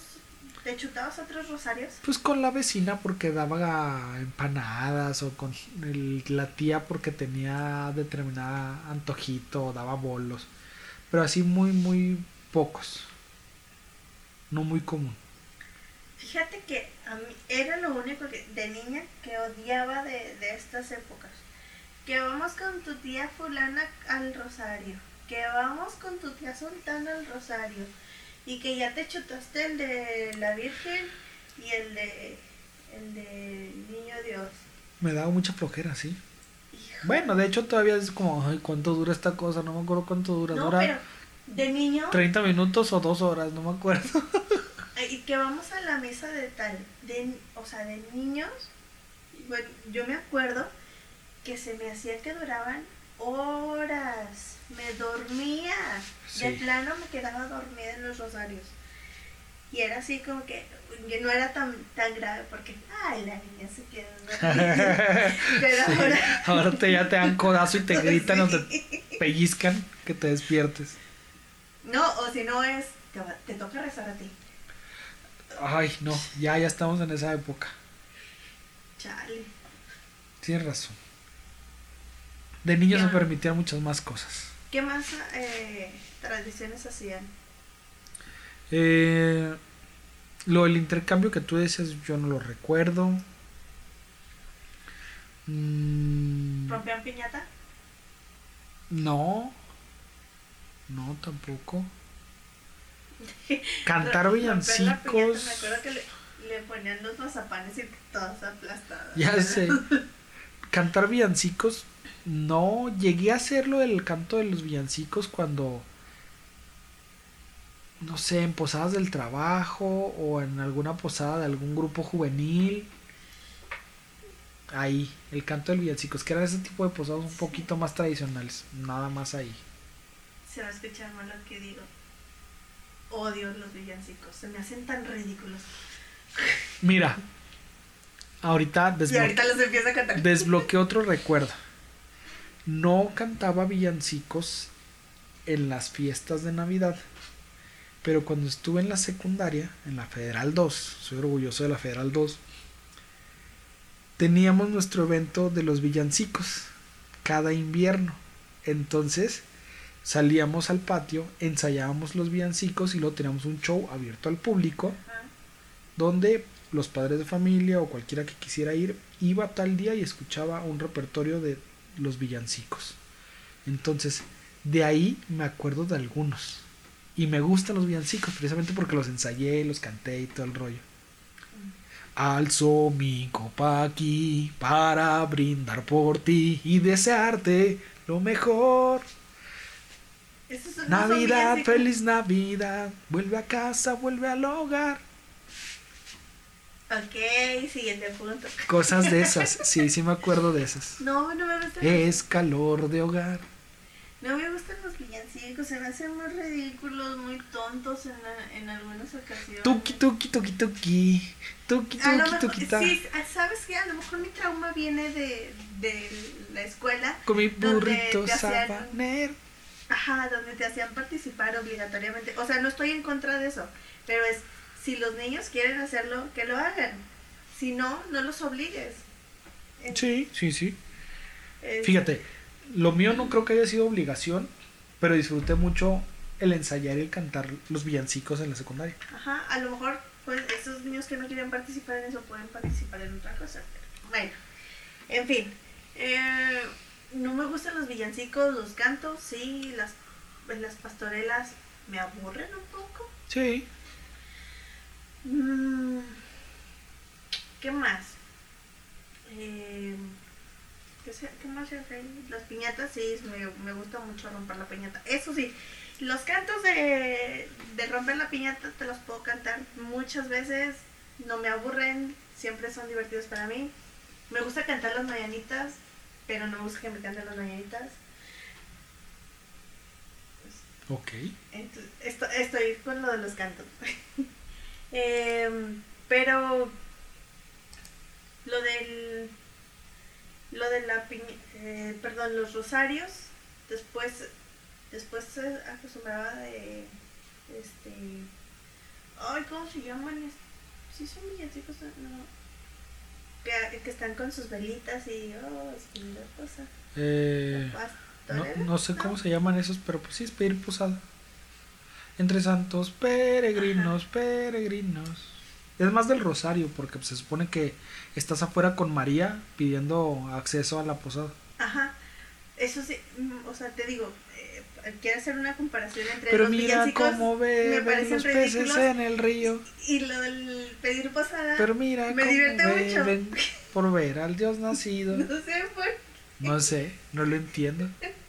te chutabas a otros rosarios? Pues con la vecina porque daba empanadas o con el- la tía porque tenía determinada antojito o daba bolos. Pero así muy, muy pocos. No muy común. Fíjate que a mí era lo único que de niña que odiaba de, de estas épocas. Que vamos con tu tía fulana al rosario. Que vamos con tu tía soltando el rosario y que ya te chutaste el de la Virgen y el de el de Niño Dios. Me daba mucha flojera, sí. Bueno, de hecho todavía es como, ay, ¿cuánto dura esta cosa? No me acuerdo cuánto dura. No, dura pero de niño 30 minutos o dos horas, no me acuerdo. y que vamos a la mesa de tal, de, o sea, de niños. Bueno, yo me acuerdo que se me hacía que duraban horas. Me dormía. De plano me quedaba dormida en los rosarios. Y era así como que que no era tan, tan grave porque, ay, la niña se quedó dormida. Pero ahora... Ahora te, ya te dan codazo y te gritan o Sí. te pellizcan que te despiertes. No, o si no es, te, te toca rezar a ti. Ay, no, ya, ya estamos en esa época. Chale. Tienes razón. De niños se permitían muchas más cosas. ¿Qué más eh, tradiciones hacían? Eh, lo del intercambio que tú decías, yo no lo recuerdo. Mm, ¿Rompían piñata? no, no tampoco. Cantar villancicos. Me acuerdo que le, le ponían los mazapanes y todas aplastadas. Ya sé. Cantar villancicos. No, llegué a hacerlo el canto de los villancicos cuando. No sé, en posadas del trabajo o en alguna posada de algún grupo juvenil. Ahí, el canto del villancicos, que eran ese tipo de posadas un poquito más tradicionales. Nada más ahí. Se va a escuchar mal lo que digo. Odio los villancicos. Se me hacen tan ridículos. Mira, ahorita Y desbloque- ahorita los empiezo a cantar. Desbloqueé otro recuerdo. No cantaba villancicos en las fiestas de Navidad. Pero cuando estuve en la secundaria, en la Federal 2, soy orgulloso de la Federal 2, teníamos nuestro evento de los villancicos cada invierno. Entonces salíamos al patio, ensayábamos los villancicos y luego teníamos un show abierto al público donde los padres de familia o cualquiera que quisiera ir iba tal día y escuchaba un repertorio de los villancicos. Entonces, de ahí me acuerdo de algunos. Y me gustan los villancicos precisamente porque los ensayé, los canté y todo el rollo. Alzo mi copa aquí para brindar por ti y desearte lo mejor. Navidad, feliz Navidad. Vuelve a casa, vuelve al hogar. Ok, siguiente punto. Cosas de esas. Sí, sí me acuerdo de esas. No, no me gustan. Es calor de hogar. No me gustan los villancicos. Se me hacen muy ridículos, muy tontos en, en algunas ocasiones. Tuki, tuki, tuki, tuki. Tuki, tuki, mejor, tuki, ta. sí, ¿sabes qué? A lo mejor mi trauma viene de, de la escuela. Con mi burrito sabanero. Ajá, donde te hacían participar obligatoriamente. O sea, no estoy en contra de eso, pero es, si los niños quieren hacerlo, que lo hagan. Si no, no los obligues. Sí, sí, sí. es- Fíjate, lo mío no creo que haya sido obligación, pero disfruté mucho el ensayar y el cantar los villancicos en la secundaria. Ajá, a lo mejor, pues, esos niños que no quieren participar en eso pueden participar en otra cosa. Bueno, en fin. eh, no me gustan los villancicos, los cantos, sí, las, pues, las pastorelas me aburren un poco. Sí. Mm, ¿Qué más? Eh, ¿qué, se- qué más se hace? Las piñatas, sí, me, me gusta mucho romper la piñata. Eso sí, los cantos de, de romper la piñata te los puedo cantar muchas veces, no me aburren, siempre son divertidos para mí. Me gusta cantar las mañanitas, pero no me gusta que me canten las mañanitas. Ok. Entonces, esto- estoy con lo de los cantos. Em, pero lo del lo de la piña, eh, perdón, los rosarios, después después se acostumbraba de este ay, ¿cómo se llaman? Sí son villancicos, no. Que, que están con sus velitas y oh, es linda cosa. Eh, no, no sé cómo se llaman esos, pero pues sí es pedir posada. Entre santos peregrinos, peregrinos. Es más del rosario, porque se supone que estás afuera con María pidiendo acceso a la posada. Ajá. eso sí, mm, o sea, te digo, eh, quiero hacer una comparación entre Pero los mira cómo me beben parecen los peces en el río. y lo del pedir posada, Pero mira me cómo divierte mucho. por ver al Dios nacido. no sé por No sé, no lo entiendo.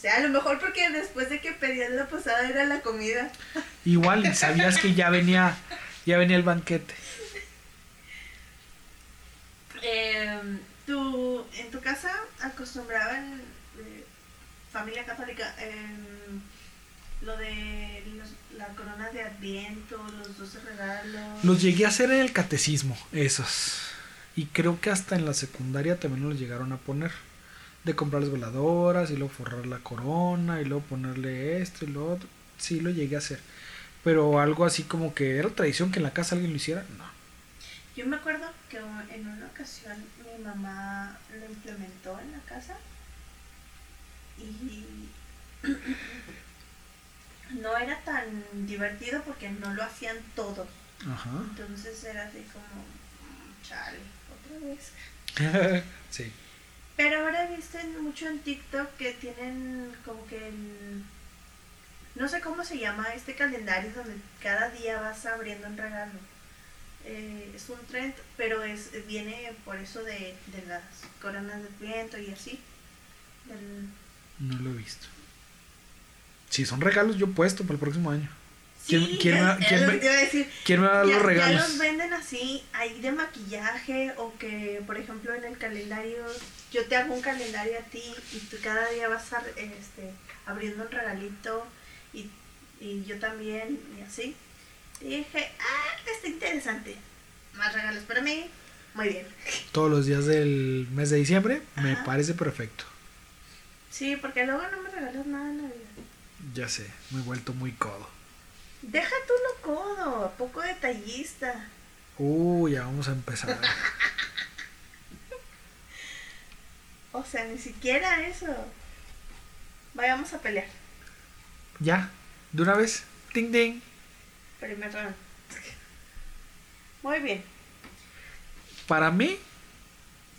o sea, a lo mejor porque después de que pedían la posada era la comida. Igual, y sabías que ya venía, ya venía el banquete. Eh, ¿tú, ¿En tu casa acostumbraban, eh, familia católica, em, lo de los- la corona de Adviento, los 12 regalos? Los llegué a hacer en el catecismo, esos. Y creo que hasta en la secundaria también los llegaron a poner. De comprar las veladoras y luego forrar la corona y luego ponerle esto y lo otro. Sí, lo llegué a hacer. Pero algo así como que era tradición que en la casa alguien lo hiciera, no. Yo me acuerdo que en una ocasión mi mamá lo implementó en la casa y no era tan divertido porque no lo hacían todos. Ajá. Entonces era así como, "Mm, chale, otra vez. sí. Pero ahora he visto en- mucho en TikTok que tienen como que el... No sé cómo se llama este calendario donde cada día vas abriendo un regalo. Eh, es un trend, pero es viene por eso de, de las coronas del viento y así. No lo he visto. Si son regalos, yo puesto para el próximo año. ¿Quién- Sí, quién es- quién me- que te iba a decir. ¿Quién me va a dar ya, los ya regalos? los venden así, ahí de maquillaje o que, por ejemplo, en el calendario, yo te hago un calendario a ti y tú cada día vas a, este, abriendo un regalito y, y yo también y así. Y dije, ah, está interesante. Más regalos para mí. Muy bien. Todos los días del mes de diciembre, me parece perfecto. Sí, porque luego no me regalas nada en Navidad. Ya sé, me he vuelto muy codo. Deja tú lo codo, poco detallista. Uy, ya vamos a empezar. O sea, ni siquiera eso. Vayamos a pelear. ya, de una vez. Ding ding. Primer round. Muy bien. Para mí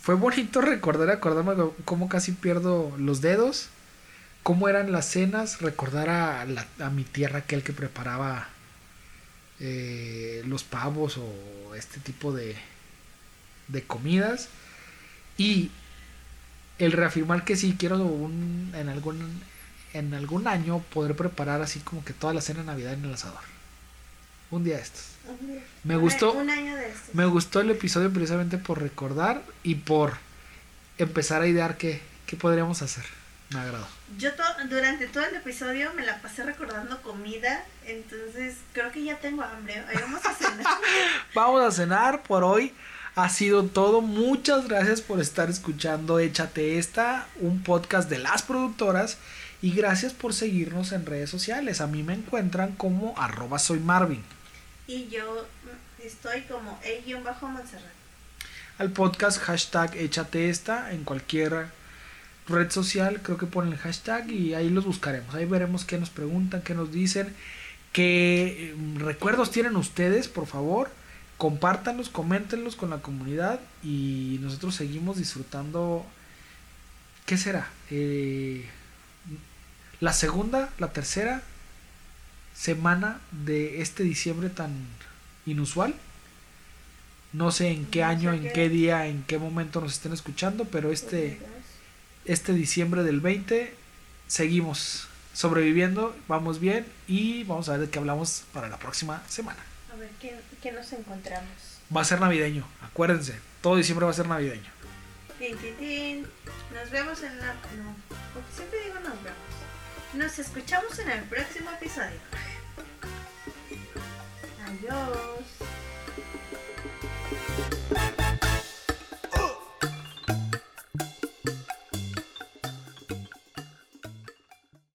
fue bonito recordar, acordarme cómo casi pierdo los dedos, cómo eran las cenas, recordar a, la- a mi tierra aquel que preparaba eh, los pavos o este tipo de, de comidas y el reafirmar que sí quiero un, en algún en algún año poder preparar así como que toda la cena de Navidad en el asador. Un día de estos. Me gustó. a- Un año de estos. Me gustó el episodio precisamente por recordar y por empezar a idear qué, qué podríamos hacer. Me agradó. Yo to- durante todo el episodio me la pasé recordando comida, entonces creo que ya tengo hambre. Ahí vamos a cenar. Vamos a cenar por hoy. Ha sido todo. Muchas gracias por estar escuchando Échate esta, un podcast de las productoras. Y gracias por seguirnos en redes sociales. A mí me encuentran como arroba soy Marvin. y yo estoy como E-Montserrat. Al podcast hashtag Échate esta en cualquier red social. Creo que ponen el hashtag y ahí los buscaremos. Ahí veremos qué nos preguntan, qué nos dicen. ¿Qué eh, recuerdos tienen ustedes? Por favor, compártanlos, coméntenlos con la comunidad y nosotros seguimos disfrutando. ¿Qué será? Eh, la segunda, la tercera semana de este diciembre tan inusual. No sé en qué año, en qué. qué día, en qué momento nos estén escuchando, pero este, este diciembre del 20 seguimos sobreviviendo, vamos bien y vamos a ver de qué hablamos para la próxima semana. A ver, ¿qué, qué nos encontramos? Va a ser navideño, acuérdense, todo diciembre va a ser navideño. Tin, tin, tin. Nos vemos en la... No, porque siempre digo nos vemos. Nos escuchamos en el próximo episodio. Adiós.